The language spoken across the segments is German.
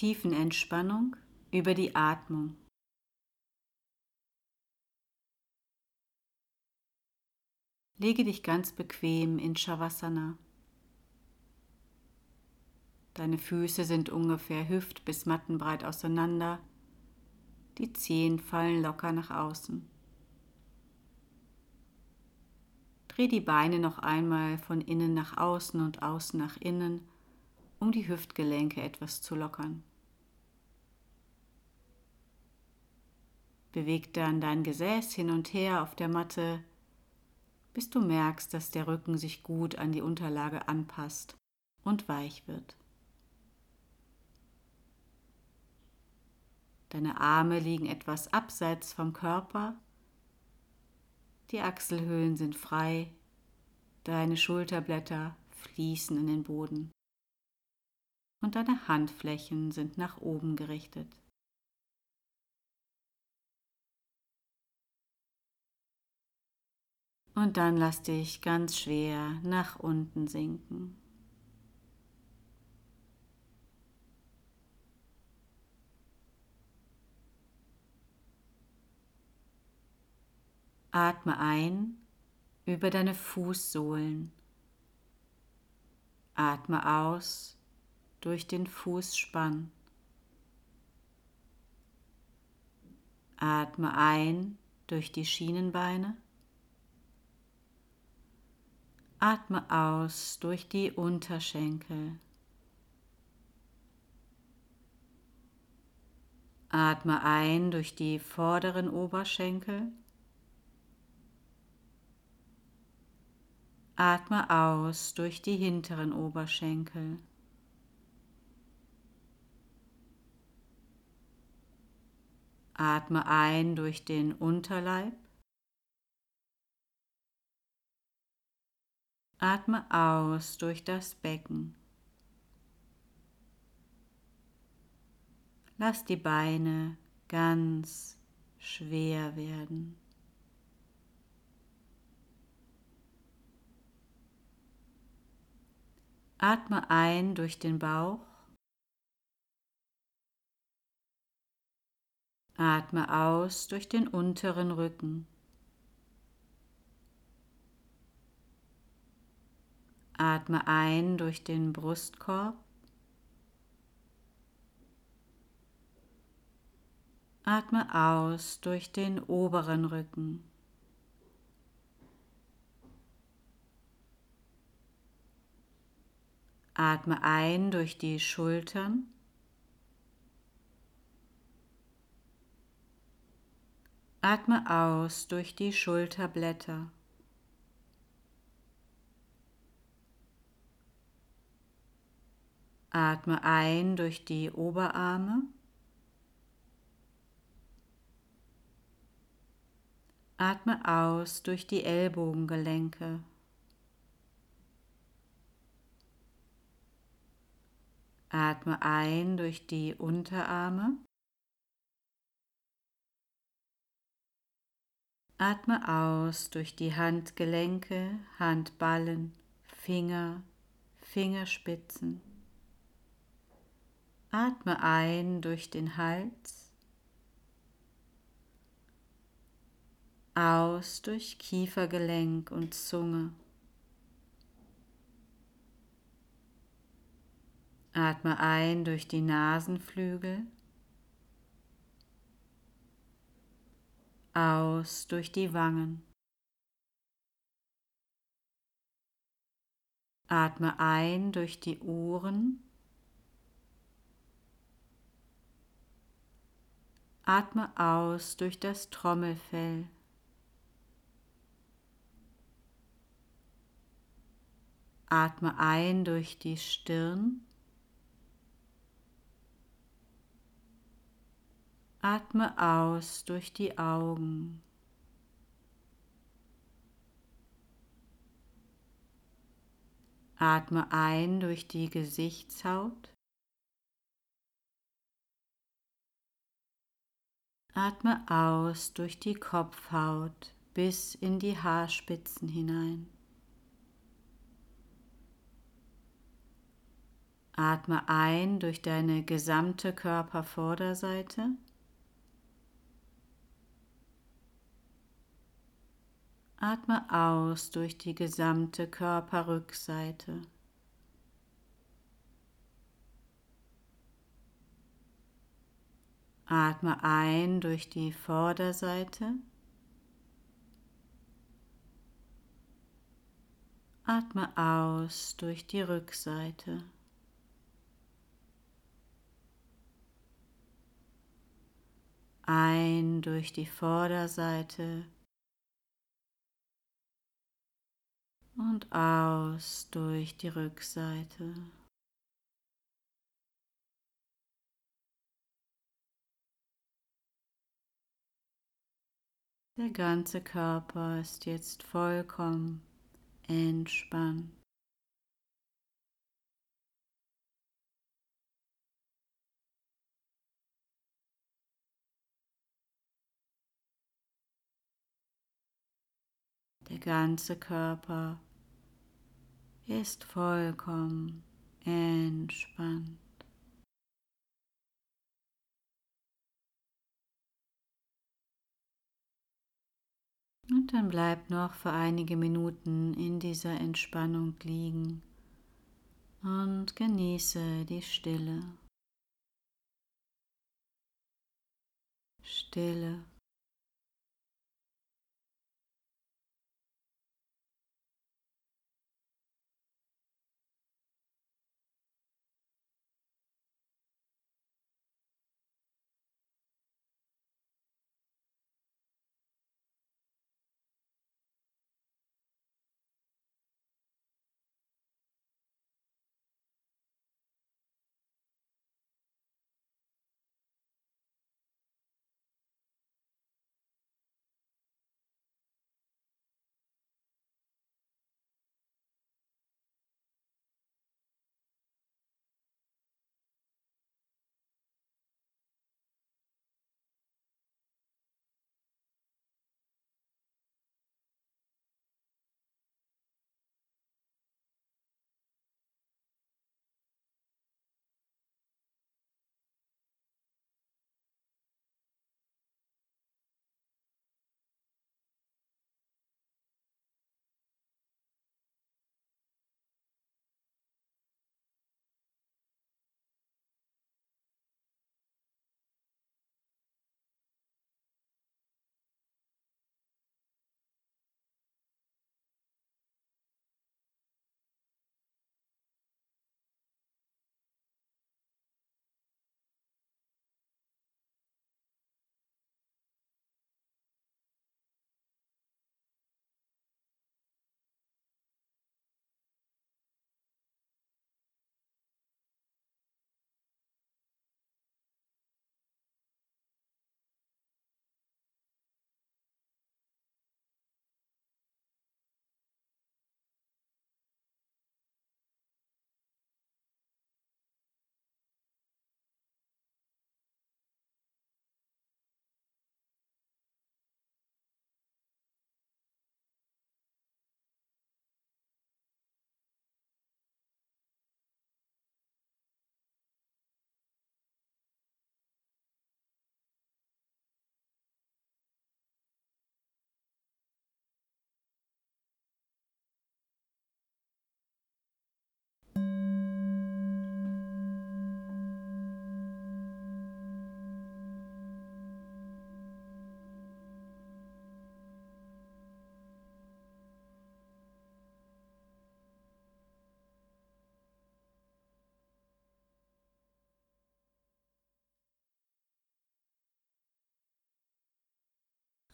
Tiefenentspannung über die Atmung. Lege dich ganz bequem in Shavasana. Deine Füße sind ungefähr hüft- bis mattenbreit auseinander. Die Zehen fallen locker nach außen. Dreh die Beine noch einmal von innen nach außen und außen nach innen, um die Hüftgelenke etwas zu lockern. Beweg dann dein Gesäß hin und her auf der Matte bis du merkst, dass der Rücken sich gut an die Unterlage anpasst und weich wird. Deine Arme liegen etwas abseits vom Körper, die Achselhöhlen sind frei, deine Schulterblätter fließen in den Boden und deine Handflächen sind nach oben gerichtet. Und dann lass dich ganz schwer nach unten sinken. Atme ein über deine Fußsohlen. Atme aus durch den Fußspann. Atme ein durch die Schienenbeine. Atme aus durch die Unterschenkel. Atme ein durch die vorderen Oberschenkel. Atme aus durch die hinteren Oberschenkel. Atme ein durch den Unterleib. Atme aus durch das Becken. Lass die Beine ganz schwer werden. Atme ein durch den Bauch. Atme aus durch den unteren Rücken. Atme ein durch den Brustkorb. Atme aus durch den oberen Rücken. Atme ein durch die Schultern. Atme aus durch die Schulterblätter. Atme ein durch die Oberarme. Atme aus durch die Ellbogengelenke. Atme ein durch die Unterarme. Atme aus durch die Handgelenke, Handballen, Finger, Fingerspitzen. Atme ein durch den Hals, aus durch Kiefergelenk und Zunge. Atme ein durch die Nasenflügel, aus durch die Wangen. Atme ein durch die Ohren Atme aus durch das Trommelfell. Atme ein durch die Stirn. Atme aus durch die Augen. Atme ein durch die Gesichtshaut. Atme aus durch die Kopfhaut bis in die Haarspitzen hinein. Atme ein durch deine gesamte Körpervorderseite. Atme aus durch die gesamte Körperrückseite. Atme ein durch die Vorderseite. Atme aus durch die Rückseite. Ein durch die Vorderseite und aus durch die Rückseite. Der ganze Körper ist jetzt vollkommen entspannt. Der ganze Körper ist vollkommen entspannt. Und dann bleib noch für einige Minuten in dieser Entspannung liegen und genieße die Stille. Stille.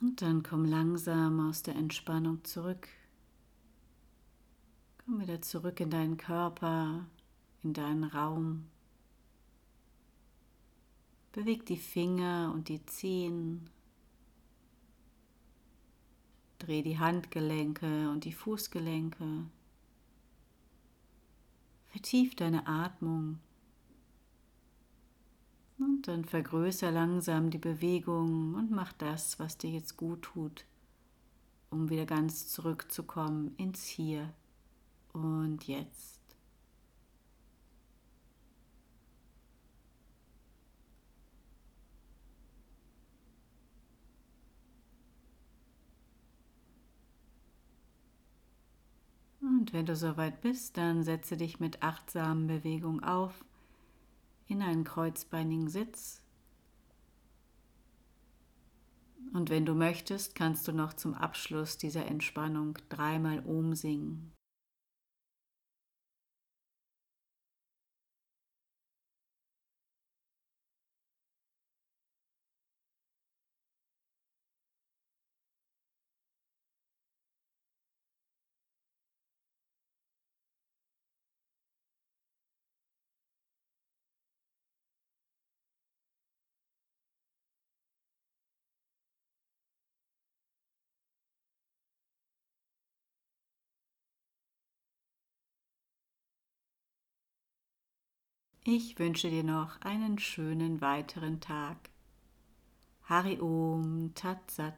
Und dann komm langsam aus der Entspannung zurück. Komm wieder zurück in deinen Körper, in deinen Raum. Beweg die Finger und die Zehen. Dreh die Handgelenke und die Fußgelenke. Vertief deine Atmung. Und dann vergrößer langsam die Bewegung und mach das, was dir jetzt gut tut, um wieder ganz zurückzukommen ins Hier und Jetzt. Und wenn du soweit bist, dann setze dich mit achtsamen Bewegungen auf in einen kreuzbeinigen Sitz. Und wenn du möchtest, kannst du noch zum Abschluss dieser Entspannung dreimal Om singen. Ich wünsche dir noch einen schönen weiteren Tag. Hari Om Tat Sat.